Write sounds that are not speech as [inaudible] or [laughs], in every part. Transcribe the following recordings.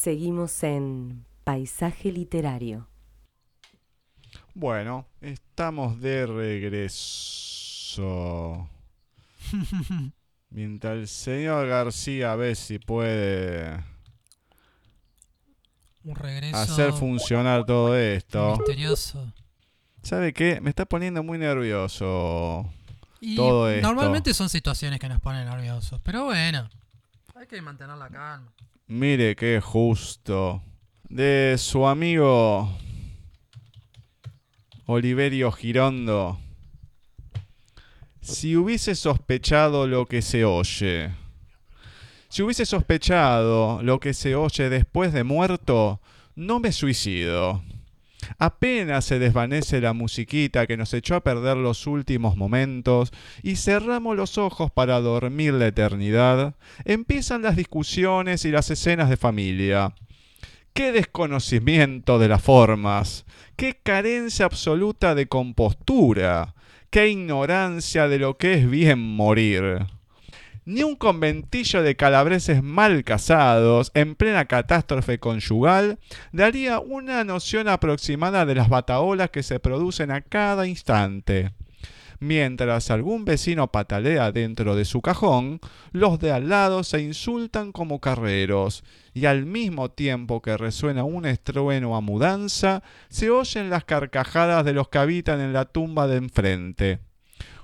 Seguimos en Paisaje Literario. Bueno, estamos de regreso. [laughs] Mientras el señor García ve si puede Un regreso hacer funcionar todo esto. misterioso. ¿Sabe qué? Me está poniendo muy nervioso. Y Todo esto. normalmente son situaciones que nos ponen nerviosos, pero bueno, hay que mantener la calma. Mire qué justo. De su amigo Oliverio Girondo. Si hubiese sospechado lo que se oye. Si hubiese sospechado lo que se oye después de muerto, no me suicido. Apenas se desvanece la musiquita que nos echó a perder los últimos momentos y cerramos los ojos para dormir la eternidad, empiezan las discusiones y las escenas de familia. Qué desconocimiento de las formas, qué carencia absoluta de compostura, qué ignorancia de lo que es bien morir. Ni un conventillo de calabreses mal casados, en plena catástrofe conyugal, daría una noción aproximada de las bataolas que se producen a cada instante. Mientras algún vecino patalea dentro de su cajón, los de al lado se insultan como carreros, y al mismo tiempo que resuena un estrueno a mudanza, se oyen las carcajadas de los que habitan en la tumba de enfrente.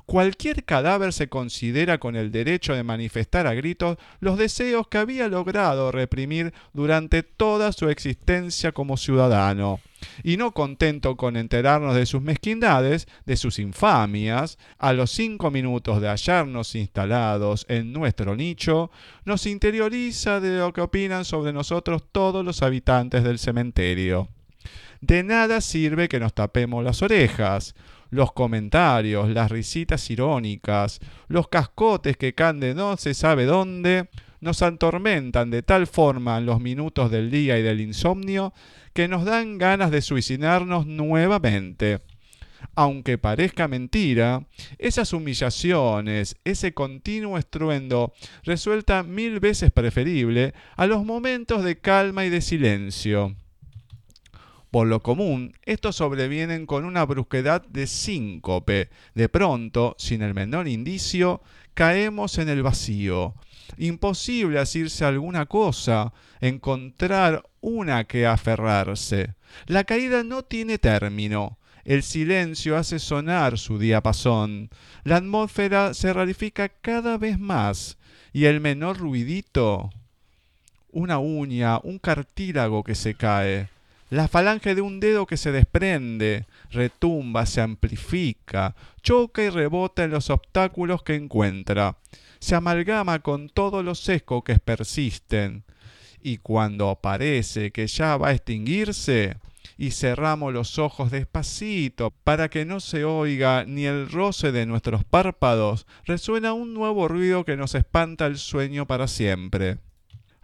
Cualquier cadáver se considera con el derecho de manifestar a gritos los deseos que había logrado reprimir durante toda su existencia como ciudadano. Y no contento con enterarnos de sus mezquindades, de sus infamias, a los cinco minutos de hallarnos instalados en nuestro nicho, nos interioriza de lo que opinan sobre nosotros todos los habitantes del cementerio. De nada sirve que nos tapemos las orejas. Los comentarios, las risitas irónicas, los cascotes que caen de no se sabe dónde, nos atormentan de tal forma en los minutos del día y del insomnio que nos dan ganas de suicidarnos nuevamente. Aunque parezca mentira, esas humillaciones, ese continuo estruendo, resulta mil veces preferible a los momentos de calma y de silencio. Por lo común, estos sobrevienen con una brusquedad de síncope. De pronto, sin el menor indicio, caemos en el vacío. Imposible asirse alguna cosa, encontrar una que aferrarse. La caída no tiene término. El silencio hace sonar su diapasón. La atmósfera se rarifica cada vez más. Y el menor ruidito, una uña, un cartílago que se cae, la falange de un dedo que se desprende, retumba, se amplifica, choca y rebota en los obstáculos que encuentra, se amalgama con todos los sesgos que persisten, y cuando parece que ya va a extinguirse, y cerramos los ojos despacito para que no se oiga ni el roce de nuestros párpados, resuena un nuevo ruido que nos espanta el sueño para siempre.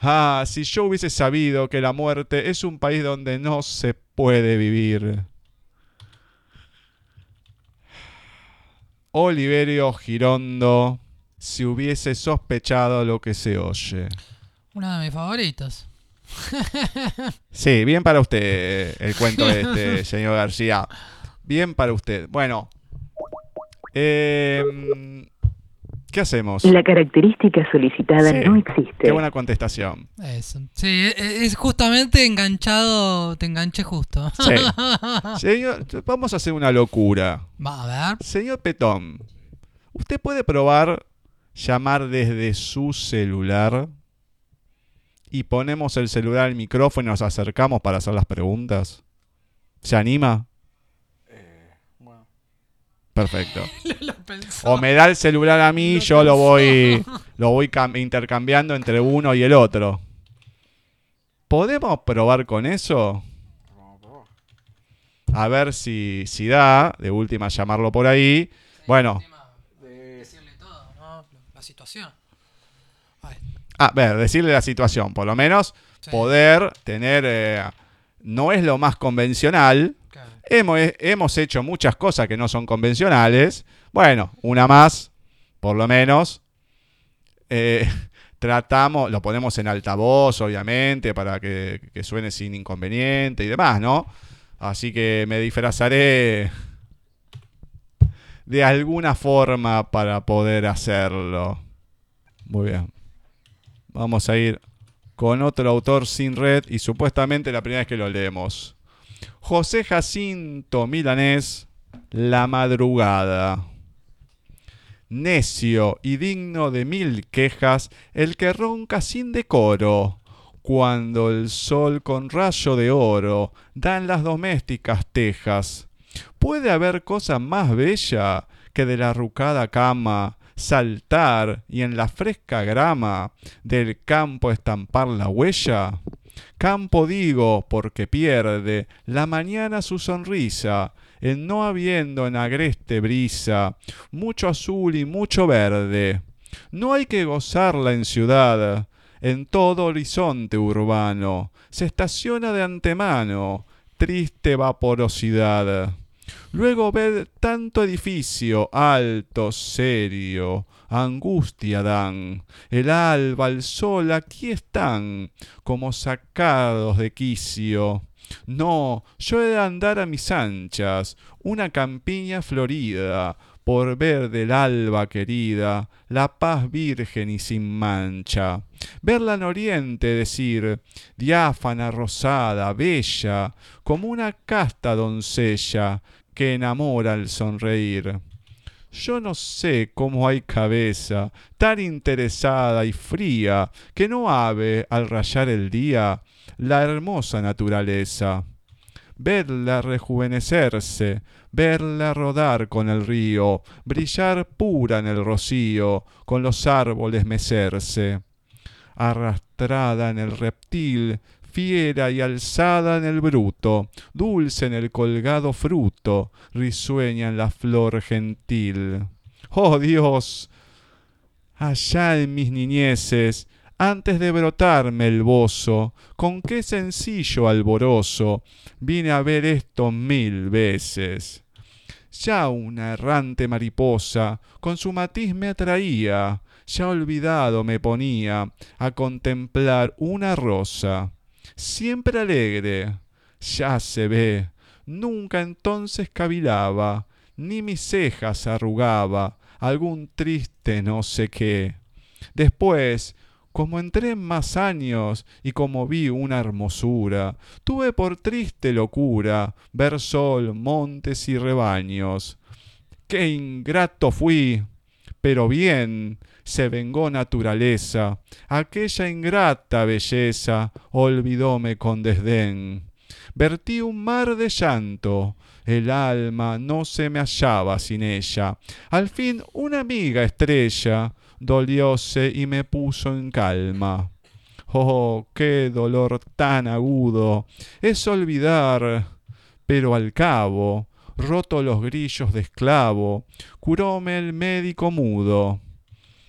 Ah, si yo hubiese sabido que la muerte es un país donde no se puede vivir. Oliverio Girondo, si hubiese sospechado lo que se oye. Una de mis favoritas. Sí, bien para usted el cuento [laughs] este, señor García. Bien para usted. Bueno, em, ¿qué hacemos? La característica solicitada Sí. no existe. Qué buena contestación. Eso. Sí, e- e- es justamente enganchado, te enganché justo. Sí. [laughs] Señor, vamos a hacer una locura. Va a ver. Señor Petón, ¿usted puede probar llamar desde su celular? Y ponemos el celular al micrófono y nos acercamos para hacer las preguntas. ¿Se anima? Perfecto. [laughs] Pensó. O me da el celular a mí, yo lo voy, [laughs] lo voy cam- intercambiando entre uno y el otro. ¿Podemos probar con eso? A ver si, si da, de última llamarlo por ahí. Bueno, Decirle todo, ¿no? La situación. A ver, decirle la situación, por lo menos sí, poder tener... eh, no es lo más convencional. claro. Hemos, hemos hecho muchas cosas que no son convencionales. Bueno, una más, por lo menos. Eh, [laughs] tratamos, lo ponemos en altavoz, obviamente, para que, que suene sin inconveniente y demás, ¿no? Así que me disfrazaré de alguna forma para poder hacerlo. Muy bien. Vamos a ir con otro autor sin red y supuestamente la primera vez que lo leemos. José Jacinto Milanés, La madrugada. Necio y digno de mil quejas, el que ronca sin decoro, cuando el sol con rayo de oro da en las domésticas tejas. ¿Puede haber cosa más bella que de la rucada cama saltar y en la fresca grama del campo estampar la huella? Campo digo porque pierde la mañana su sonrisa, en no habiendo en agreste brisa mucho azul y mucho verde. No hay que gozarla en ciudad, en todo horizonte urbano, se estaciona de antemano, triste vaporosidad. Luego ved tanto edificio alto, serio, angustia dan. El alba, el sol, aquí están, como sacados de quicio. No, yo he de andar a mis anchas, una campiña florida, por ver del alba querida, la paz virgen y sin mancha. Verla en oriente decir, diáfana, rosada, bella, como una casta doncella que enamora al sonreír. Yo no sé cómo hay cabeza tan interesada y fría que no ave al rayar el día la hermosa naturaleza. Verla rejuvenecerse, verla rodar con el río, brillar pura en el rocío, con los árboles mecerse. Arrastrada en el reptil, fiera y alzada en el bruto, dulce en el colgado fruto, risueña en la flor gentil. ¡Oh Dios! Allá en mis niñeces, antes de brotarme el bozo, con qué sencillo alborozo vine a ver esto mil veces. Ya una errante mariposa con su matiz me atraía, ya olvidado me ponía a contemplar una rosa siempre alegre. Ya se ve, nunca entonces cavilaba, ni mis cejas arrugaba, algún triste no sé qué. Después, como entré en más años y como vi una hermosura, tuve por triste locura ver sol, montes y rebaños. Qué ingrato fui, pero bien, se vengó naturaleza, aquella ingrata belleza olvidóme con desdén. Vertí un mar de llanto, el alma no se me hallaba sin ella. Al fin una amiga estrella dolióse y me puso en calma. Oh, qué dolor tan agudo es olvidar, pero al cabo, roto los grillos de esclavo, curóme el médico mudo.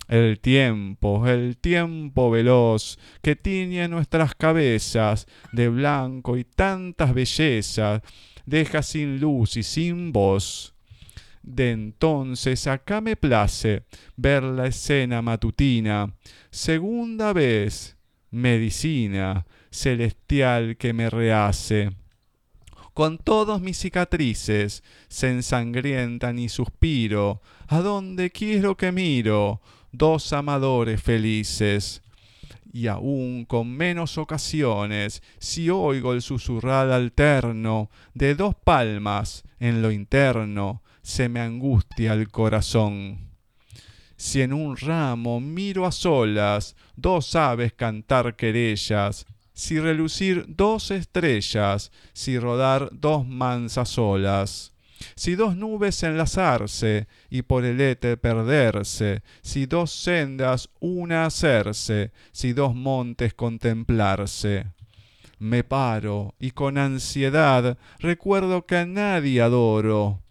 El tiempo, el tiempo veloz que tiñe nuestras cabezas de blanco y tantas bellezas, deja sin luz y sin voz. De entonces acá me place ver la escena matutina, segunda vez, medicina celestial que me rehace. Con todos mis cicatrices se ensangrientan y suspiro, a donde quiero que miro, dos amadores felices. Y aún con menos ocasiones, si oigo el susurrar alterno de dos palmas en lo interno, se me angustia el corazón. Si en un ramo miro a solas dos aves cantar querellas, si relucir dos estrellas, si rodar dos mansas olas, si dos nubes enlazarse y por el éter perderse, si dos sendas una hacerse, si dos montes contemplarse. Me paro y con ansiedad recuerdo que a nadie adoro.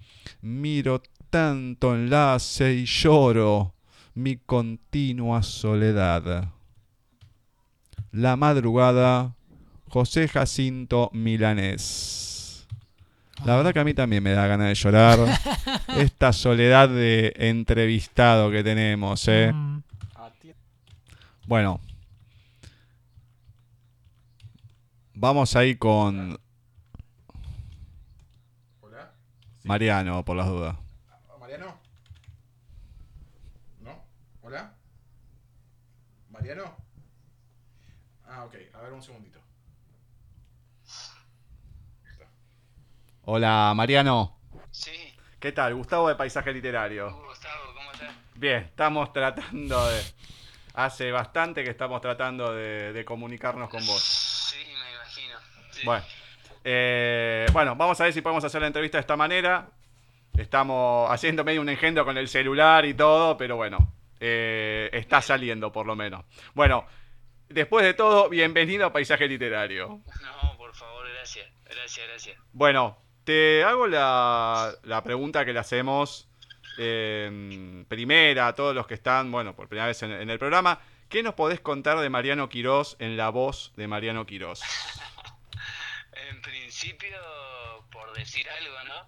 Miro tanto enlace y lloro mi continua soledad. La madrugada, José Jacinto Milanés. La verdad que a mí también me da ganas de llorar. [laughs] Esta soledad de entrevistado que tenemos, ¿eh? Mm, Bueno. Vamos ahí con Hola. Mariano, por las dudas. Mariano. ¿No? Hola. Mariano. Ah, ok. A ver un segundito. Hola, Mariano. Sí, ¿Qué tal? Gustavo de Paisaje Literario. Gustavo, ¿cómo estás? Bien, estamos tratando de... Hace bastante que estamos tratando de, de comunicarnos con vos. Sí, me imagino. Sí. Bueno, eh, bueno, vamos a ver si podemos hacer la entrevista de esta manera. Estamos haciendo medio un engendro con el celular y todo, pero bueno, eh, está saliendo por lo menos. Bueno, después de todo, bienvenido a Paisaje Literario. No, por favor, gracias. Gracias, gracias. Bueno, te hago la, la pregunta que le hacemos eh, primera a todos los que están, bueno, por primera vez en, en el programa. ¿Qué nos podés contar de Mariano Quirós en la voz de Mariano Quirós? [laughs] En principio, por decir algo, ¿no?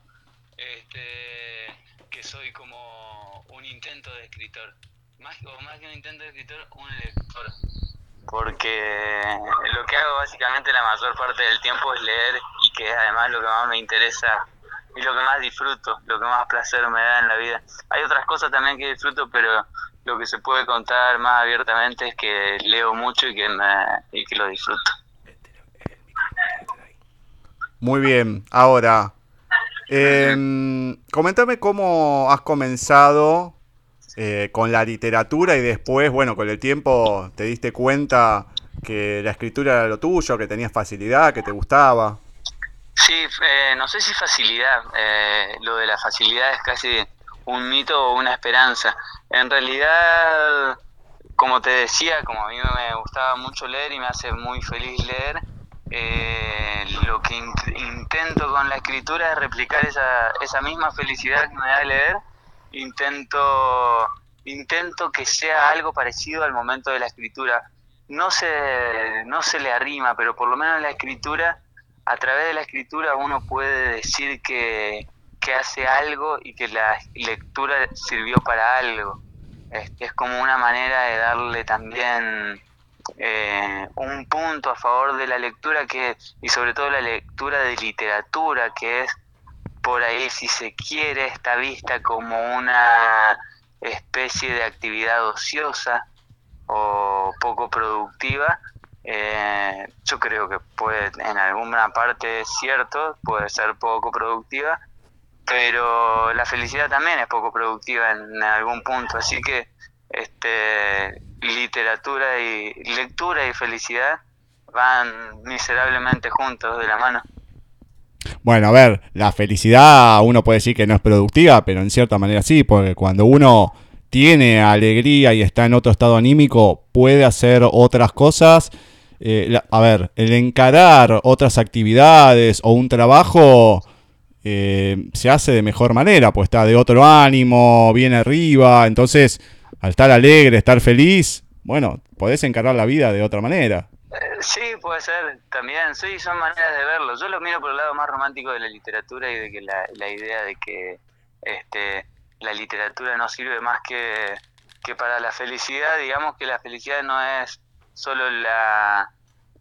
Este, que soy como un intento de escritor. Más, o más que un intento de escritor, un lector. Porque lo que hago básicamente la mayor parte del tiempo es leer y que es además lo que más me interesa y lo que más disfruto, lo que más placer me da en la vida. Hay otras cosas también que disfruto, pero lo que se puede contar más abiertamente es que leo mucho y que, me, y que lo disfruto. Muy bien, ahora, em, comentame cómo has comenzado eh, con la literatura y después, bueno, con el tiempo te diste cuenta que la escritura era lo tuyo, que tenías facilidad, que te gustaba. Sí, eh, no sé si facilidad, eh, lo de la facilidad es casi un mito o una esperanza. En realidad, como te decía, como a mí me gustaba mucho leer y me hace muy feliz leer, eh, lo que in- intento con la escritura es replicar esa, esa misma felicidad que me da leer. Intento, intento que sea algo parecido al momento de la escritura. No se, no se le arrima, pero por lo menos en la escritura, a través de la escritura uno puede decir que, que hace algo y que la lectura sirvió para algo. Es, es como una manera de darle también eh, un punto a favor de la lectura que y sobre todo la lectura de literatura que es por ahí si se quiere está vista como una especie de actividad ociosa o poco productiva eh, yo creo que puede en alguna parte es cierto puede ser poco productiva pero la felicidad también es poco productiva en, algún punto así que este literatura y lectura y felicidad van miserablemente juntos de la mano Bueno, a ver, la felicidad uno puede decir que no es productiva, pero en cierta manera sí, porque cuando uno tiene alegría y está en otro estado anímico, puede hacer otras cosas. Eh, a ver, el encarar otras actividades o un trabajo eh, se hace de mejor manera, pues está de otro ánimo, viene arriba, entonces al estar alegre, estar feliz, bueno, podés encarar la vida de otra manera. Sí, puede ser, también, sí, son maneras de verlo. Yo lo miro por el lado más romántico de la literatura y de que la, la idea de que este, la literatura no sirve más que, que para la felicidad, digamos que la felicidad no es solo la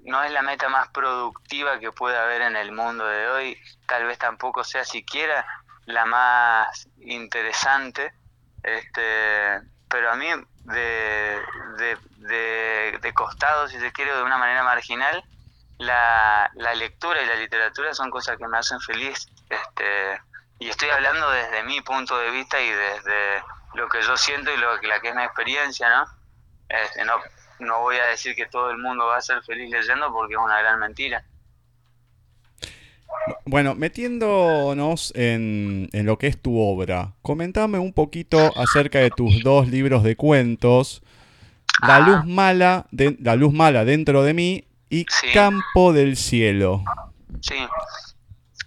no es la meta más productiva que puede haber en el mundo de hoy, tal vez tampoco sea siquiera la más interesante, este, pero a mí de, de, de, de costado, si se quiere, de una manera marginal, la, la lectura y la literatura son cosas que me hacen feliz. Este, y estoy hablando desde mi punto de vista y desde lo que yo siento y lo la que es mi experiencia, ¿no? Este, no, no voy a decir que todo el mundo va a ser feliz leyendo porque es una gran mentira. Bueno, metiéndonos en, en lo que es tu obra, comentame un poquito acerca de tus dos libros de cuentos, La luz mala, de- La luz mala dentro de mí y Sí. Campo del cielo. Sí.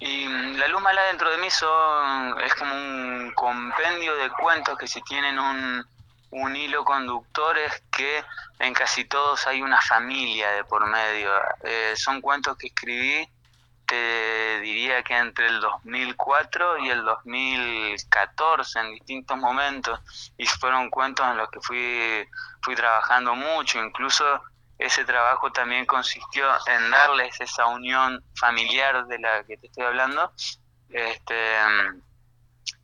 Y mm, La luz mala dentro de mí son, es como un compendio de cuentos que si tienen un, un hilo conductor es que en casi todos hay una familia de por medio. Eh, son cuentos que escribí te diría que entre el 2004 y el 2014 en distintos momentos y fueron cuentos en los que fui fui trabajando mucho. Incluso ese trabajo también consistió en darles esa unión familiar de la que te estoy hablando. Este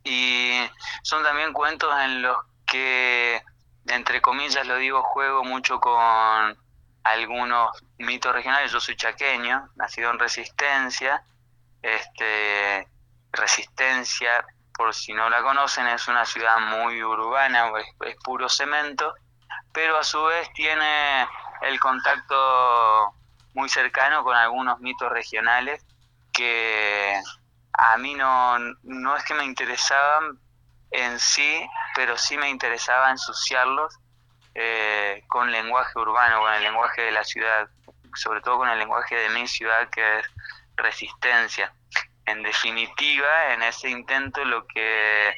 y son también cuentos en los que entre comillas lo digo juego mucho con algunos mitos regionales. Yo soy chaqueño, nacido en Resistencia. Este, Resistencia, por si no la conocen, es una ciudad muy urbana, es, puro cemento, pero a su vez tiene el contacto muy cercano con algunos mitos regionales que a mí no, no es que me interesaban en sí, pero sí me interesaba ensuciarlos eh, con lenguaje urbano, con el lenguaje de la ciudad, sobre todo con el lenguaje de mi ciudad que es resistencia. En definitiva, en ese intento lo que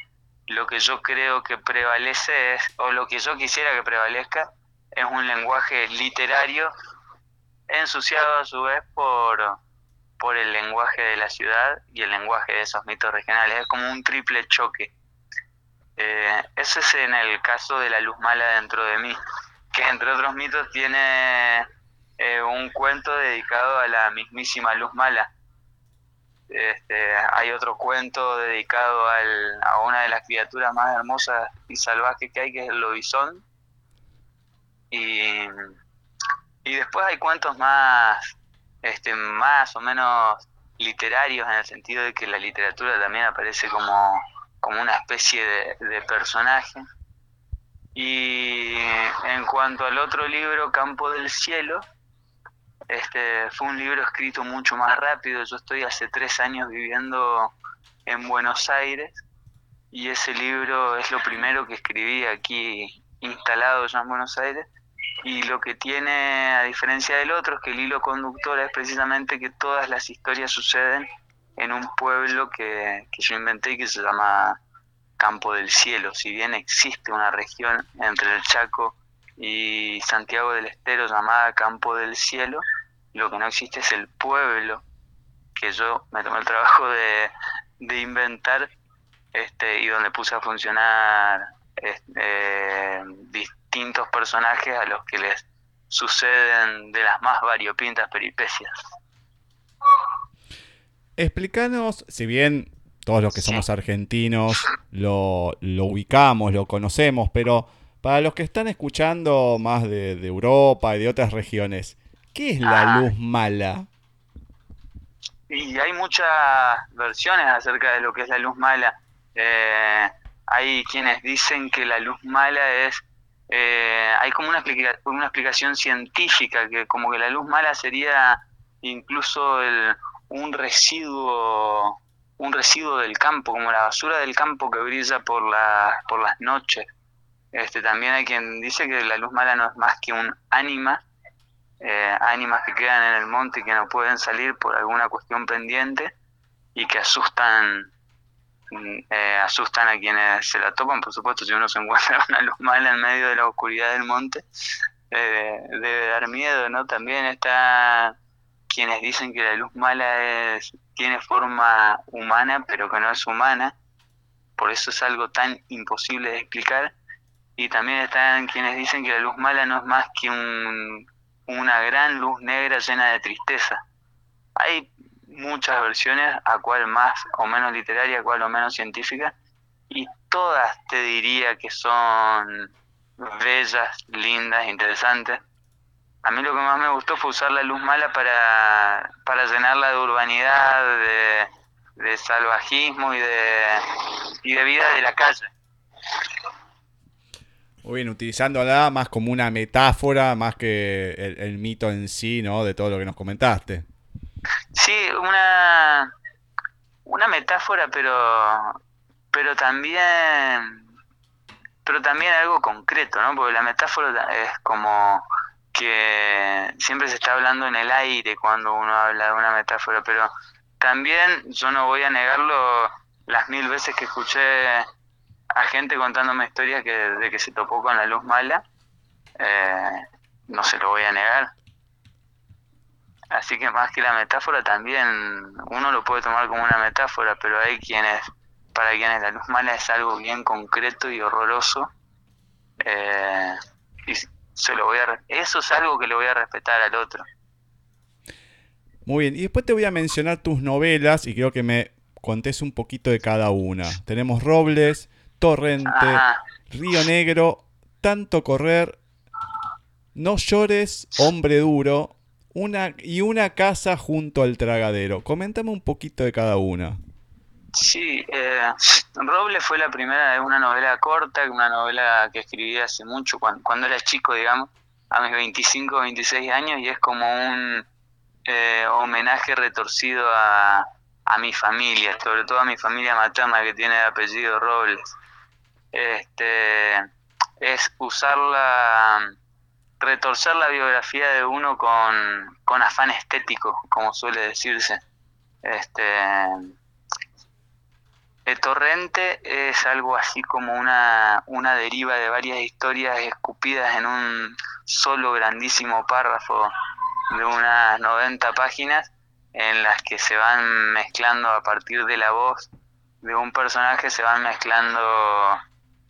lo que yo creo que prevalece es, o lo que yo quisiera que prevalezca, es un lenguaje literario ensuciado a su vez por, por el lenguaje de la ciudad y el lenguaje de esos mitos regionales. Es como un triple choque. Eh, ese es en el caso de la luz mala dentro de mí, [laughs] que entre otros mitos tiene eh, un cuento dedicado a la mismísima luz mala. Este, hay otro cuento dedicado al, a una de las criaturas más hermosas y salvajes que hay, que es el lobizón. Y, y después hay cuentos más, este, más o menos literarios en el sentido de que la literatura también aparece como como una especie de, personaje. Y en cuanto al otro libro, Campo del Cielo, este fue un libro escrito mucho más rápido. Yo estoy hace tres años viviendo en Buenos Aires y ese libro es lo primero que escribí aquí instalado ya en Buenos Aires. Y lo que tiene, a diferencia del otro, es que el hilo conductor es precisamente que todas las historias suceden en un pueblo que, que yo inventé que se llama Campo del Cielo. Si bien existe una región entre el Chaco y Santiago del Estero llamada Campo del Cielo, lo que no existe es el pueblo que yo me tomé el trabajo de, de inventar este, y donde puse a funcionar este, distintos personajes a los que les suceden de las más variopintas peripecias. Explícanos, si bien todos los que somos argentinos lo, ubicamos, lo conocemos, pero para los que están escuchando más de, Europa y de otras regiones, ¿qué es la ah. luz mala? Y hay muchas versiones acerca de lo que es la luz mala. Eh, hay quienes dicen que la luz mala es eh, hay como una, una explicación científica que como que la luz mala sería incluso el, un residuo un residuo del campo, como la basura del campo que brilla por, la, por las noches. Este, también hay quien dice que la luz mala no es más que un ánima, eh, ánimas que quedan en el monte y que no pueden salir por alguna cuestión pendiente y que asustan mm, eh, asustan a quienes se la topan, por supuesto, si uno se encuentra [laughs] una luz mala en medio de la oscuridad del monte, eh, debe dar miedo, ¿no? También está quienes dicen que la luz mala es, tiene forma humana, pero que no es humana, por eso es algo tan imposible de explicar. Y también están quienes dicen que la luz mala no es más que un, una gran luz negra llena de tristeza. Hay muchas versiones, a cual más o menos literaria, a cual o menos científica, y todas te diría que son bellas, lindas, interesantes. A mí lo que más me gustó fue usar la luz mala para, para llenarla de urbanidad, de, salvajismo y de, y de vida de la calle. Muy bien, utilizándola más como una metáfora, más que el, mito en sí, ¿no? De todo lo que nos comentaste. Sí, una, una metáfora, pero, pero también, pero también algo concreto, ¿no? Porque la metáfora es como que siempre se está hablando en el aire cuando uno habla de una metáfora, pero también yo no voy a negarlo las mil veces que escuché a gente contándome historias que, de que se topó con la luz mala, eh, no se lo voy a negar. Así que más que la metáfora también uno lo puede tomar como una metáfora, pero hay quienes, para quienes la luz mala es algo bien concreto y horroroso. Eh, se lo voy a, eso es algo que le voy a respetar al otro. Muy bien, y después te voy a mencionar tus novelas y creo que me contés un poquito de cada una. Tenemos Robles, Torrente, Ajá. Río Negro, Tanto Correr, No llores, Hombre Duro, una y una casa junto al tragadero. Coméntame un poquito de cada una. Sí, eh, Roble fue la primera de una novela corta, una novela que escribí hace mucho, cuando, cuando era chico, digamos, a mis 25 o 26 años, y es como un eh, homenaje retorcido a, a mi familia, sobre todo a mi familia materna que tiene el apellido Robles. Este, es usarla, retorcer la biografía de uno con, con afán estético, como suele decirse. Este, el torrente es algo así como una, una deriva de varias historias escupidas en un solo grandísimo párrafo de unas 90 páginas en las que se van mezclando a partir de la voz de un personaje, se van mezclando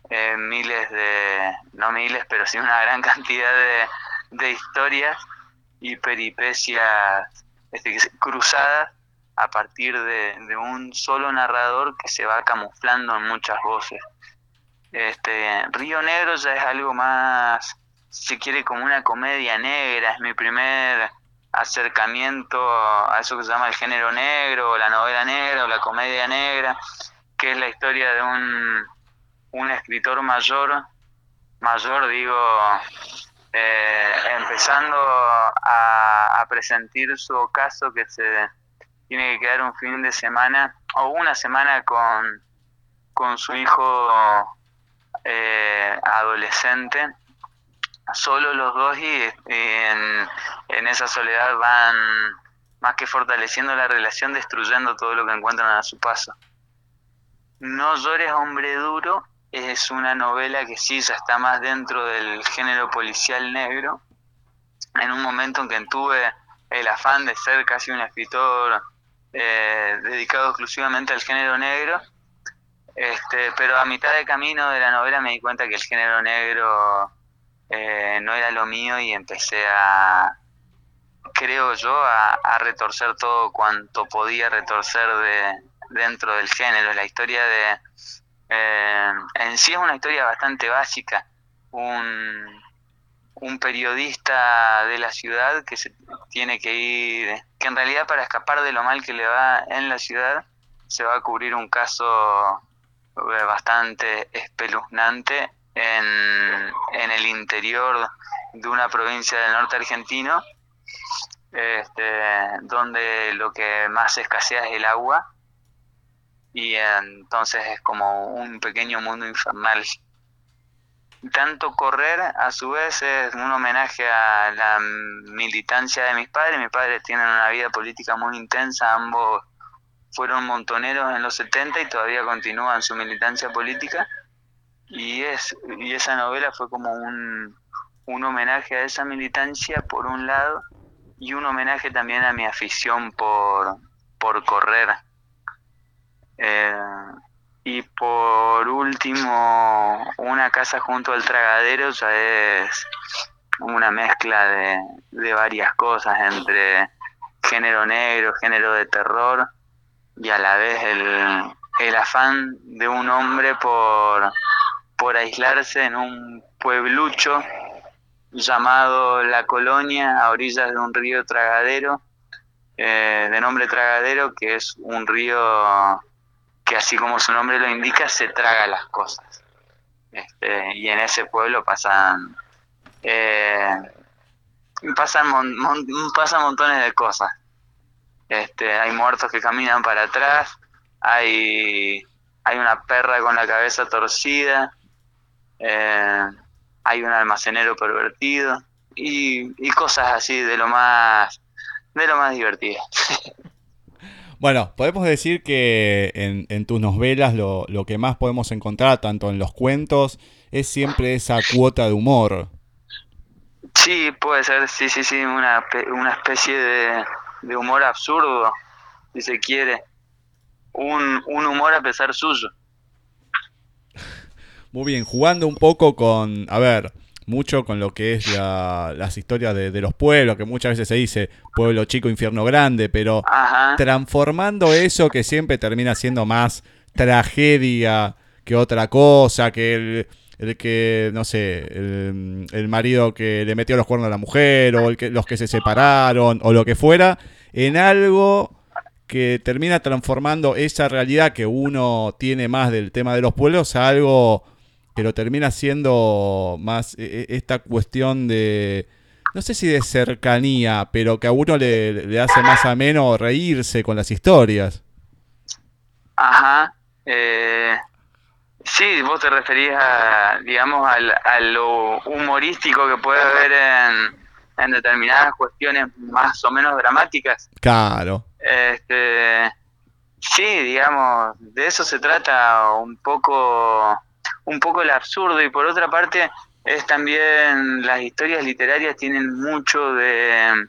eh, miles de, no miles, pero sí una gran [laughs] cantidad de, de historias y peripecias este, cruzadas a partir de, de, un solo narrador que se va camuflando en muchas voces. Este, Río Negro ya es algo más, si quiere, como una comedia negra, es mi primer acercamiento a eso que se llama el género negro, o la novela negra, o la comedia negra, que es la historia de un, un escritor mayor, mayor digo, eh, empezando a, a presentir su ocaso que se tiene que quedar un fin de semana o una semana con, con su hijo eh, adolescente, solo los dos y, en, en, esa soledad van más que fortaleciendo la relación, destruyendo todo lo que encuentran a su paso. No llores hombre duro es una novela que sí ya está más dentro del género policial negro, en un momento en que tuve el afán de ser casi un escritor eh, dedicado exclusivamente al género negro, este, pero a mitad de camino de la novela me di cuenta que el género negro eh, no era lo mío y empecé a, creo yo, a, retorcer todo cuanto podía retorcer de, dentro del género. La historia de... Eh, en sí es una historia bastante básica. Un, un periodista de la ciudad que se tiene que ir, que en realidad para escapar de lo mal que le va en la ciudad, se va a cubrir un caso bastante espeluznante en, en el interior de una provincia del norte argentino, este, donde lo que más escasea es el agua, y entonces es como un pequeño mundo infernal tanto correr a su vez es un homenaje a la militancia de mis padres. Mis padres tienen una vida política muy intensa, ambos fueron montoneros en los 70 y todavía continúan su militancia política. Y, es, y esa novela fue como un, un homenaje a esa militancia por un lado y un homenaje también a mi afición por, por correr. Eh, y por último, una casa junto al tragadero ya es una mezcla de, de, varias cosas entre género negro, género de terror y a la vez el, el afán de un hombre por, por aislarse en un pueblucho llamado La Colonia a orillas de un río tragadero, eh, de nombre tragadero, que es un río así como su nombre lo indica, se traga las cosas. Este, y en ese pueblo pasan, eh, pasan, pasan montones de cosas. Este, hay muertos que caminan para atrás, hay, hay una perra con la cabeza torcida, eh, hay un almacenero pervertido y, cosas así de lo más, de lo más. [laughs] Bueno, podemos decir que en, en tus novelas lo, lo, que más podemos encontrar, tanto en los cuentos, es siempre esa cuota de humor. Sí, puede ser, sí, sí, sí, una, una especie de, de humor absurdo, si se quiere. Un, un humor a pesar suyo. Muy bien, jugando un poco con, a ver, mucho con lo que es la- las historias de, de los pueblos, que muchas veces se dice pueblo chico, infierno grande, pero Ajá. transformando eso que siempre termina siendo más tragedia que otra cosa, que el, el que, no sé, el, el marido que le metió los cuernos a la mujer, o el que, los que se separaron, o lo que fuera, en algo que termina transformando esa realidad que uno tiene más del tema de los pueblos a algo lo termina siendo más eh, eh, esta cuestión de, no sé si de cercanía, pero que a uno le, le hace más ameno reírse con las historias. Ajá. Eh, sí, vos te referís a, digamos, al- a lo humorístico que puede haber en, en determinadas cuestiones más o menos dramáticas. Claro. Este, sí, digamos, de eso se trata un poco, un poco el absurdo. Y por otra parte es también las historias literarias tienen mucho de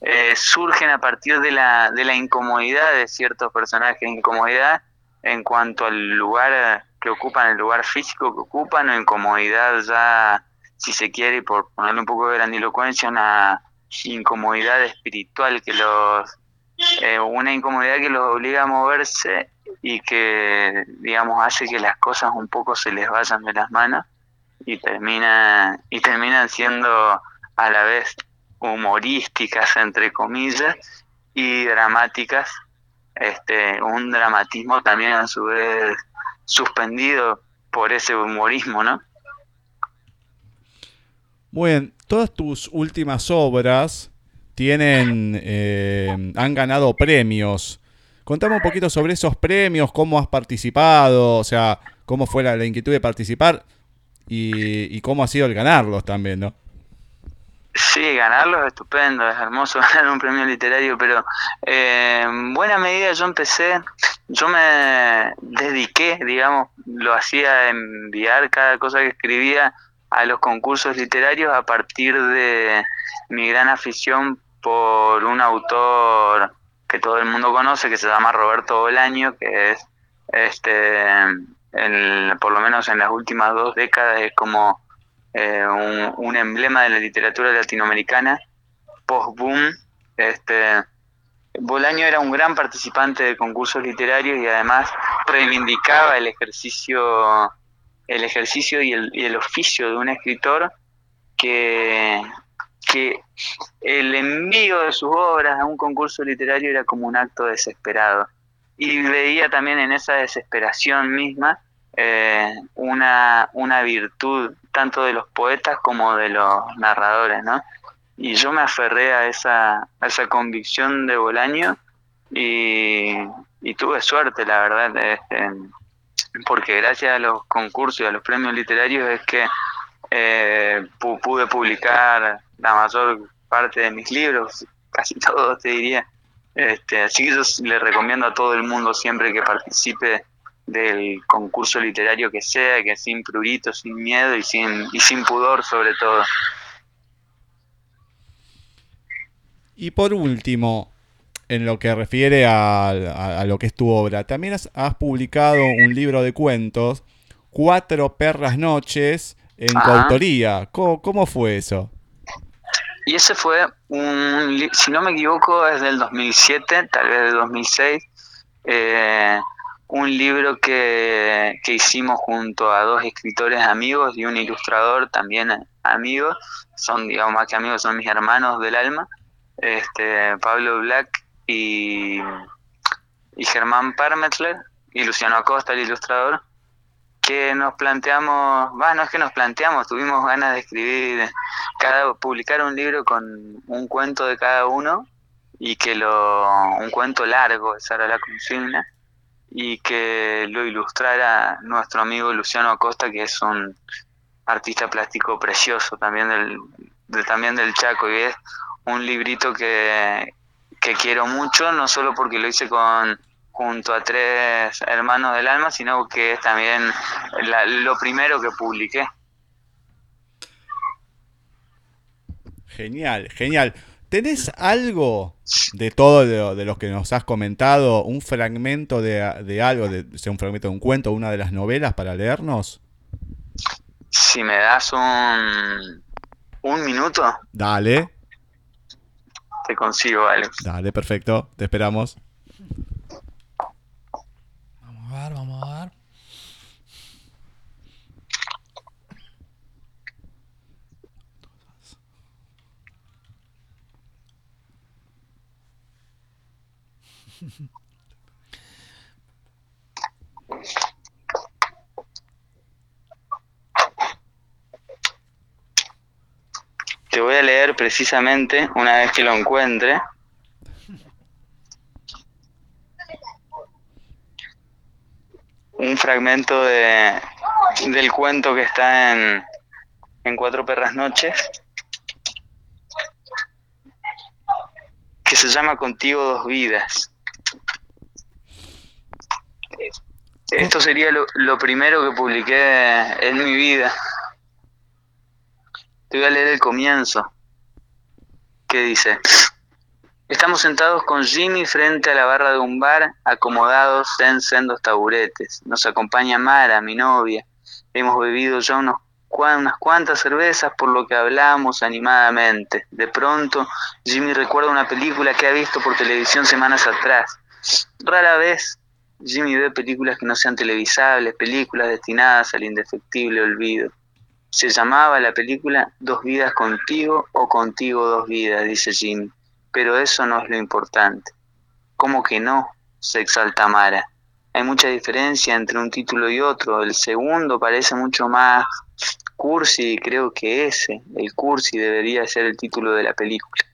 eh, surgen a partir de la de la incomodidad de ciertos personajes, incomodidad en cuanto al lugar que ocupan, el lugar físico que ocupan o incomodidad ya, si se quiere, y por ponerle un poco de grandilocuencia, una incomodidad espiritual que los eh, una incomodidad que los obliga a moverse y que, digamos, hace que las cosas un poco se les vayan de las manos y terminan, y terminan siendo a la vez humorísticas, entre comillas, y dramáticas. Este, un dramatismo también a su vez suspendido por ese humorismo, ¿no? Muy bien, todas tus últimas obras tienen, eh, han ganado premios. Contame un poquito sobre esos premios, cómo has participado, o sea, cómo fue la, inquietud de participar y, y cómo ha sido el ganarlos también, ¿no? Sí, ganarlo es estupendo, es hermoso [laughs] ganar un premio literario, pero eh, en buena medida yo empecé, yo me dediqué, digamos, lo hacía enviar cada cosa que escribía a los concursos literarios a partir de mi gran afición por un autor que todo el mundo conoce, que se llama Roberto Bolaño, que es, este, el- por lo menos en las últimas dos décadas, es como eh, un, un emblema de la literatura latinoamericana, post-boom. Este, Bolaño era un gran participante de concursos literarios y además reivindicaba el ejercicio, el ejercicio y el, y el oficio de un escritor que, que el envío de sus obras a un concurso literario era como un acto desesperado. Y veía también en esa desesperación misma eh, una, una virtud tanto de los poetas como de los narradores, ¿no? Y yo me aferré a esa, a esa convicción de Bolaño y, tuve suerte, la verdad, este, porque gracias a los concursos y a los premios literarios es que eh, pu- pude publicar la mayor parte de mis libros, casi [laughs] todos te diría. Este, así que yo le recomiendo a todo el mundo siempre que participe del concurso literario que sea, que sin prurito, sin miedo y sin, y sin pudor sobre todo. Y por último, en lo que refiere a, a- a lo que es tu obra, también has, has publicado un libro de cuentos, Cuatro Perras Noches, en Ajá. coautoría. ¿Cómo, cómo fue eso? Y ese fue un, si no me equivoco, es del 2007, tal vez del 2006, eh, un libro que, que hicimos junto a dos escritores amigos y un ilustrador también amigo, son, digamos, más que amigos, son mis hermanos del alma, este, Pablo Black y, y Germán Parmetler, y Luciano Acosta, el ilustrador, que nos planteamos, no es que nos planteamos, tuvimos ganas de escribir cada publicar un libro con un cuento de cada uno y que lo un cuento largo esa era la consigna y que lo ilustrara nuestro amigo Luciano Acosta que es un artista plástico precioso también del de- también del Chaco y es un librito que, que quiero mucho no solo porque lo hice con junto a tres hermanos del alma sino que es también la- lo primero que publiqué Genial, genial. ¿Tenés algo de todo lo, de lo que nos has comentado? ¿Un fragmento de, de algo, de, sea un fragmento de un cuento, una de las novelas para leernos? Si me das un, un minuto, Dale, te consigo algo. dale, perfecto. Te esperamos. Vamos a ver. Te voy a leer precisamente una vez que lo encuentre. Un fragmento de, del cuento que está en, en Cuatro Perras Noches, que se llama Contigo Dos Vidas. Esto sería lo, lo primero que publiqué en mi vida. Te voy a leer el comienzo, que dice, estamos sentados con Jimmy frente a la barra de un bar, acomodados en sendos taburetes. Nos acompaña Mara, mi novia. Hemos bebido ya unos, unas cuantas cervezas, por lo que hablamos animadamente. De pronto, Jimmy recuerda una película que ha visto por televisión semanas atrás. Rara vez Jimmy ve películas que no sean televisables, películas destinadas al indefectible olvido. Se llamaba la película Dos vidas contigo o contigo dos vidas, dice Jimmy. Pero eso no es lo importante. ¿Cómo que no? se exalta Mara. Hay mucha diferencia entre un título y otro. El segundo parece mucho más cursi y creo que ese, el cursi, debería ser el título de la película.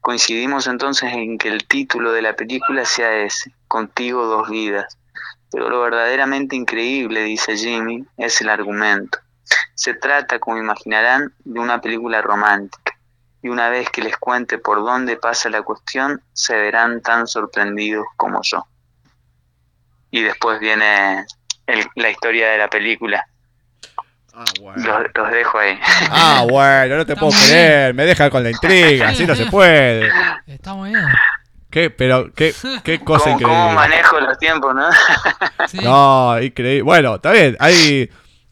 Coincidimos entonces en que el título de la película sea ese, Contigo dos vidas. Pero lo verdaderamente increíble, dice Jimmy, es el argumento. Se trata, como imaginarán, de una película romántica. Y una vez que les cuente por dónde pasa la cuestión, se verán tan sorprendidos como yo. Y después viene el- la historia de la película. Ah, Los, los dejo ahí. Ah, [laughs] bueno, no te puedo Está creer. Me deja con la intriga, así no se [laughs] puede. Está muy bien. ¿Qué? Pero, qué, qué [laughs] cosa ¿Cómo, cómo increíble. manejo los tiempos, no? Sí. No, increíble. Bueno, está bien, hay,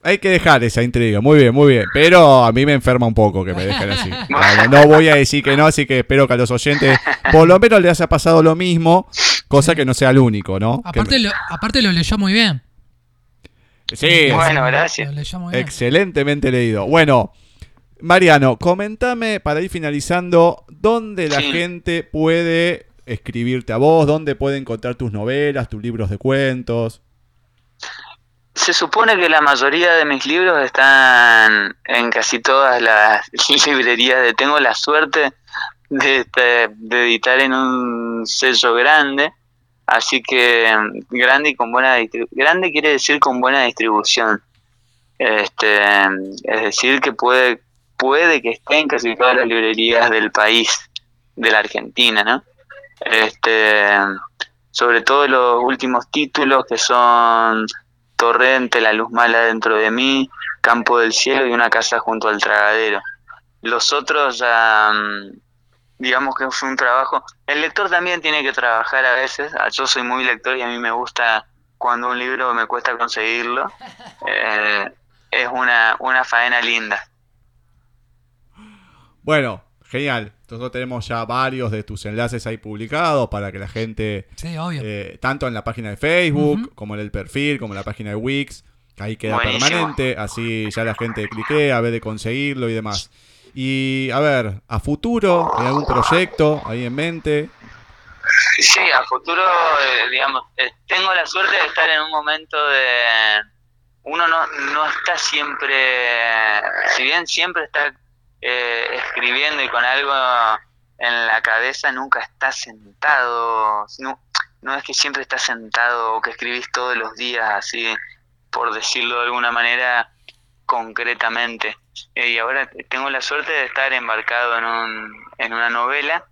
hay que dejar esa intriga, muy bien, muy bien. Pero a mí me enferma un poco que me dejen así. Bueno, no voy a decir que no, así que espero que a los oyentes por lo menos les haya pasado lo mismo, cosa que no sea el único, ¿no? Aparte lo, aparte lo leyó muy bien. sí, Bueno, gracias. Lo leyó muy bien. excelentemente leído. Bueno, Mariano, comentame para ir finalizando, ¿dónde la Sí. gente puede escribirte a vos? ¿Dónde puede encontrar tus novelas, tus libros de cuentos? Se supone que la mayoría de mis libros están en casi todas las [laughs] librerías. De, tengo la suerte de, este, de editar en un sello grande, así que grande y con buena. Grande quiere decir con buena distribución. Este, es decir, que puede, puede que esté en casi todas las librerías del país, de la Argentina, ¿no? Este, sobre todo los últimos títulos que son Torrente, La Luz Mala dentro de mí, Campo del Cielo y Una Casa junto al Tragadero. Los otros ya, mm, digamos que fue un trabajo. El lector también tiene que trabajar a veces. Ah, Yo soy muy lector y a mí me gusta cuando un libro me cuesta conseguirlo. [laughs] Eh, es una, una faena linda. Bueno, genial. Nosotros tenemos ya varios de tus enlaces ahí publicados para que la gente, Sí, obvio. eh, tanto en la página de Facebook, como en el perfil, como en la página de Wix, que ahí queda Buenísimo. permanente, así ya la gente cliquea, ve de conseguirlo y demás. Y a ver, a futuro, ¿hay algún proyecto ahí en mente? Sí, a futuro, eh, digamos, eh, tengo la suerte de estar en un momento de... Uno no, no está siempre, si bien siempre está eh, escribiendo y con algo en la cabeza, nunca está sentado, no, no es que siempre estás sentado o que escribís todos los días así, por decirlo de alguna manera, concretamente. Eh, y ahora tengo la suerte de estar embarcado en, un, en una novela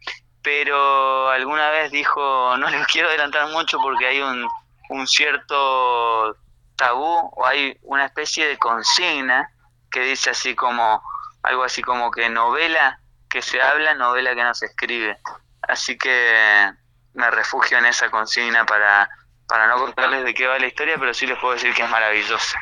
pero alguna vez dijo, [laughs] no les quiero adelantar mucho porque hay un, un cierto tabú o hay una especie de consigna que dice así como, algo así como que novela que se habla, novela que no se escribe. Así que me refugio en esa consigna para, para no contarles de qué va la historia, pero sí les puedo decir que es maravillosa.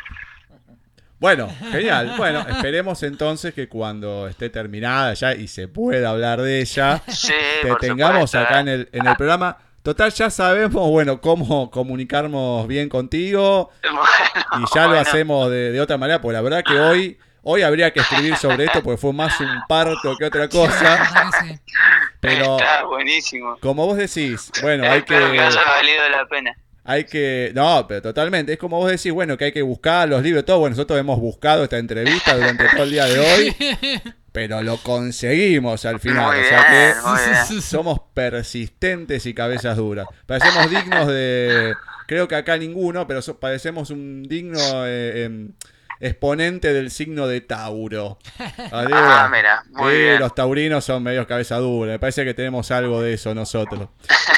Bueno, genial. Bueno, esperemos entonces que cuando esté terminada ya y se pueda hablar de ella, Sí, te tengamos supuesto, acá ¿eh? en el, en el programa. Total, ya sabemos, bueno, cómo comunicarnos bien contigo [laughs] Bueno, y ya lo hacemos de, de otra manera, porque la verdad que hoy, hoy habría que escribir sobre esto porque fue más un parto que otra cosa, pero Está buenísimo. como vos decís, bueno, hay Espero que que... haya valido la pena. Hay que. No, pero totalmente. Es como vos decís, bueno, que hay que buscar los libros, todo. Bueno, nosotros hemos buscado esta entrevista durante todo el día de hoy, [laughs] pero lo conseguimos al final. Muy o sea bien, que somos persistentes y cabezas duras. Parecemos dignos de. Creo que acá ninguno, pero so- parecemos un digno eh, em, exponente del signo de Tauro. [laughs] Así Ah, mira, muy sí, bien. los taurinos son medios cabeza dura. Me parece que tenemos algo de eso nosotros.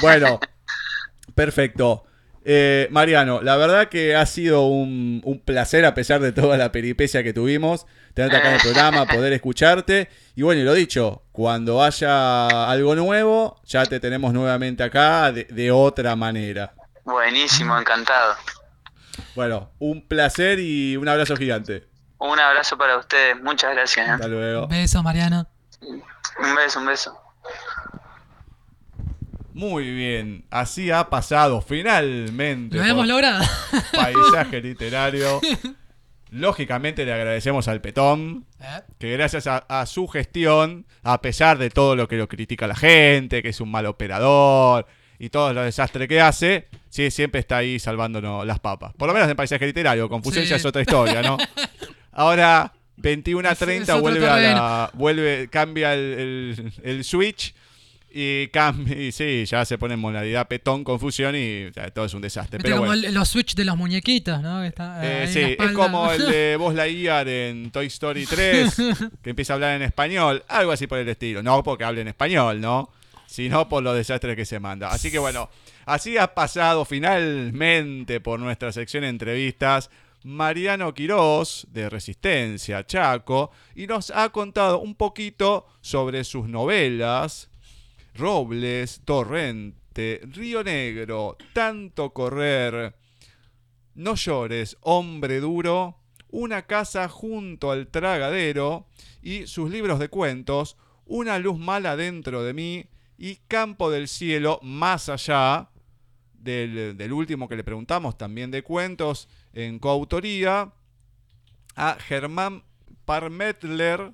Bueno, [laughs] perfecto. Eh, Mariano, la verdad que ha sido un, un placer a pesar de toda la peripecia que tuvimos, tenerte acá en el programa, [laughs] poder escucharte. Y bueno, y lo dicho, cuando haya algo nuevo, ya te tenemos nuevamente acá de, de otra manera. Buenísimo, encantado. Bueno, un placer y un abrazo gigante. Un abrazo para ustedes, muchas gracias. ¿eh? Hasta luego. Beso, Mariano. Un beso, un beso. Muy bien, así ha pasado finalmente. Lo hemos logrado. Paisaje [laughs] literario. Lógicamente le agradecemos al Petón. Eh, que gracias a, a su gestión, a pesar de todo lo que lo critica la gente, que es un mal operador y todos los desastres que hace, sí, siempre está ahí salvándonos las papas. Por lo menos en paisaje literario, confusión Sí. ya es otra historia, ¿no? [laughs] Ahora, 21 a Es- es 30 otro vuelve a la, vuelve, cambia el, el- el switch y cambia, y sí, ya se pone en modalidad petón, confusión y todo es un desastre. Pero como bueno. el- los switch de los muñequitos, ¿no? Está, eh, sí, es como el de [laughs] Buzz Lightyear en Toy Story 3, que empieza a hablar en español, algo así por el estilo. No porque hable en español, ¿no? Sino por los desastres que se manda. Así que bueno, así ha pasado finalmente por nuestra sección de entrevistas. Mariano Quirós, de Resistencia, Chaco, y nos ha contado un poquito sobre sus novelas, Robles, Torrente, Río Negro, Tanto Correr, no llores, hombre duro, una casa junto al tragadero y sus libros de cuentos, una luz mala dentro de mí y campo del cielo más allá del, del último que le preguntamos, también de cuentos en coautoría, a Germán Parmetler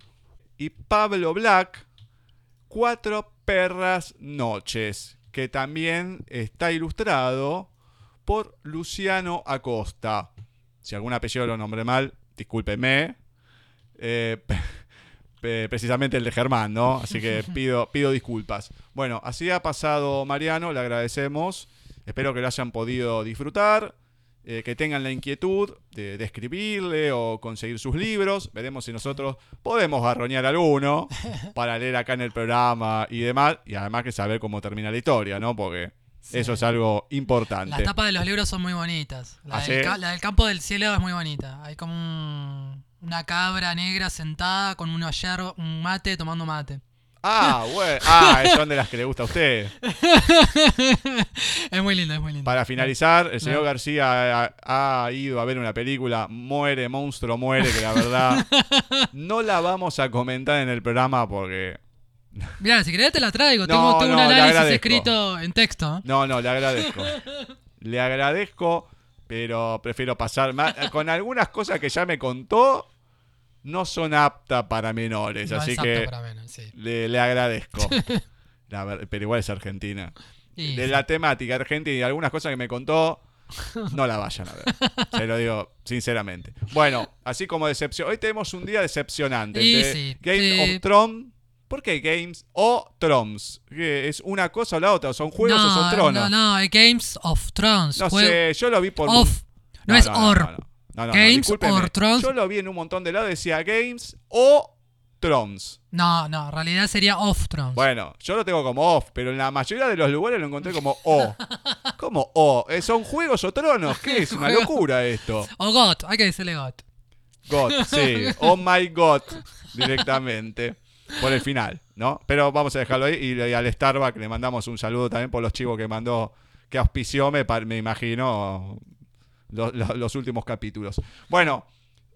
y Pablo Black, Cuatro Perras Noches, que también está ilustrado por Luciano Acosta. Si algún apellido lo nombré mal, discúlpeme. Eh, [laughs] precisamente el de Germán, ¿no? Así que [laughs] pido, pido disculpas. Bueno, así ha pasado Mariano, le agradecemos. Espero que lo hayan podido disfrutar, eh, que tengan la inquietud de, de escribirle o conseguir sus libros. Veremos si nosotros podemos garroñar alguno [laughs] para leer acá en el programa y demás. Y además que saber cómo termina la historia, ¿no? Porque eso es algo importante. Las tapas de los libros son muy bonitas. La, ¿Ah, del, la del campo del cielo es muy bonita. Hay como un- una cabra negra sentada con un yerba, un mate tomando mate. Ah, bueno. [laughs] Ah, son de las que le gusta a usted. es muy lindo, es muy lindo. Para finalizar, el señor No. García ha, ha ido a ver una película, Muere, Monstruo, Muere, que la verdad [laughs] no la vamos a comentar en el programa porque... Mirá, si querés te la traigo. No, tengo tengo no, un análisis escrito en texto. ¿eh? No, no, le agradezco. [laughs] Le agradezco, pero prefiero pasar más... Con algunas cosas que ya me contó, no son aptas para menores, No así es que para menos, sí. le, le agradezco. [laughs] La pero igual es Argentina. Y de sí. la temática argentina y algunas cosas que me contó, no la vayan a ver. [laughs] Se lo digo sinceramente. Bueno, así como decepción. Hoy tenemos un día decepcionante. Y entre sí, Game sí. of Thrones. ¿Por qué Games o? ¿Que ¿Es una cosa o la otra? ¿Son juegos no, o son tronos? No, no, es Games of Thrones. No sé, yo lo vi por. Of. No, es or. No, no, no, no, Games discúlpeme. or Thrones. Yo lo vi en un montón de lados, decía Games o Thrones. No, no, en realidad sería Off Thrones. Bueno, yo lo tengo como off, pero en la mayoría de los lugares lo encontré como O. [laughs] ¿Cómo O? Eh, ¿Son juegos o tronos? ¿Qué es? Una [laughs] locura esto. O God, hay que decirle God. God, sí. [laughs] Oh my God, directamente. Por el final. ¿no? Pero vamos a dejarlo ahí. Y, y al Starbucks le mandamos un saludo también por los chivos que mandó, que auspició, me, me imagino, lo- lo- los últimos capítulos. Bueno,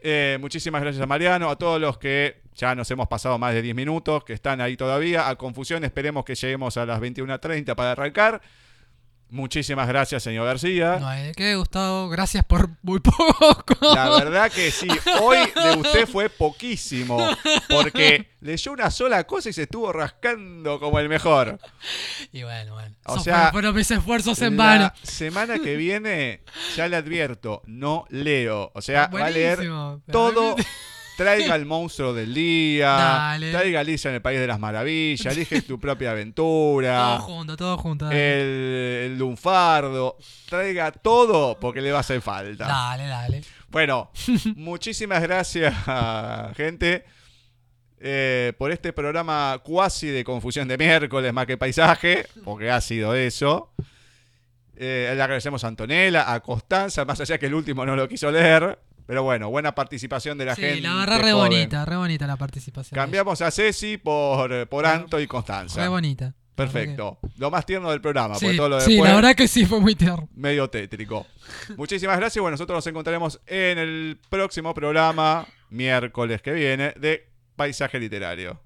eh, muchísimas gracias a Mariano, a todos los que ya nos hemos pasado más de 10 minutos, que están ahí todavía. A Confusión, esperemos que lleguemos a las 21.30 para arrancar. Muchísimas gracias, señor García. No hay qué, Gustavo. Gracias por muy [laughs] poco. La verdad que sí, hoy de usted fue poquísimo, porque leyó una sola cosa y se estuvo rascando como el mejor. Y bueno, bueno. O sea, fueron- mis esfuerzos en La vano. semana que viene, ya le advierto, no leo. O sea, va a leer todo. Traiga el monstruo del día. Dale. Traiga Alicia en el País de las Maravillas. Elige tu propia [laughs] Todo aventura. junto, todo junto. Dale, El, el lunfardo. Traiga todo porque le va a hacer falta. dale. dale. Bueno, [laughs] muchísimas gracias, gente, eh, por este programa cuasi de confusión de miércoles, más que paisaje, porque ha sido eso. Eh, le agradecemos a Antonella, a Constanza, más allá que el último no lo quiso leer. Pero bueno, buena participación de la sí, gente. la verdad re joven. bonita, re bonita la participación. Cambiamos a Ceci por, por Anto y Constanza. Re bonita. Perfecto. Lo más tierno del programa, Sí, todo lo sí, la verdad que sí, fue muy tierno. medio tétrico. Muchísimas gracias. Bueno, nosotros nos encontraremos en el próximo programa, miércoles que viene, de Paisaje Literario.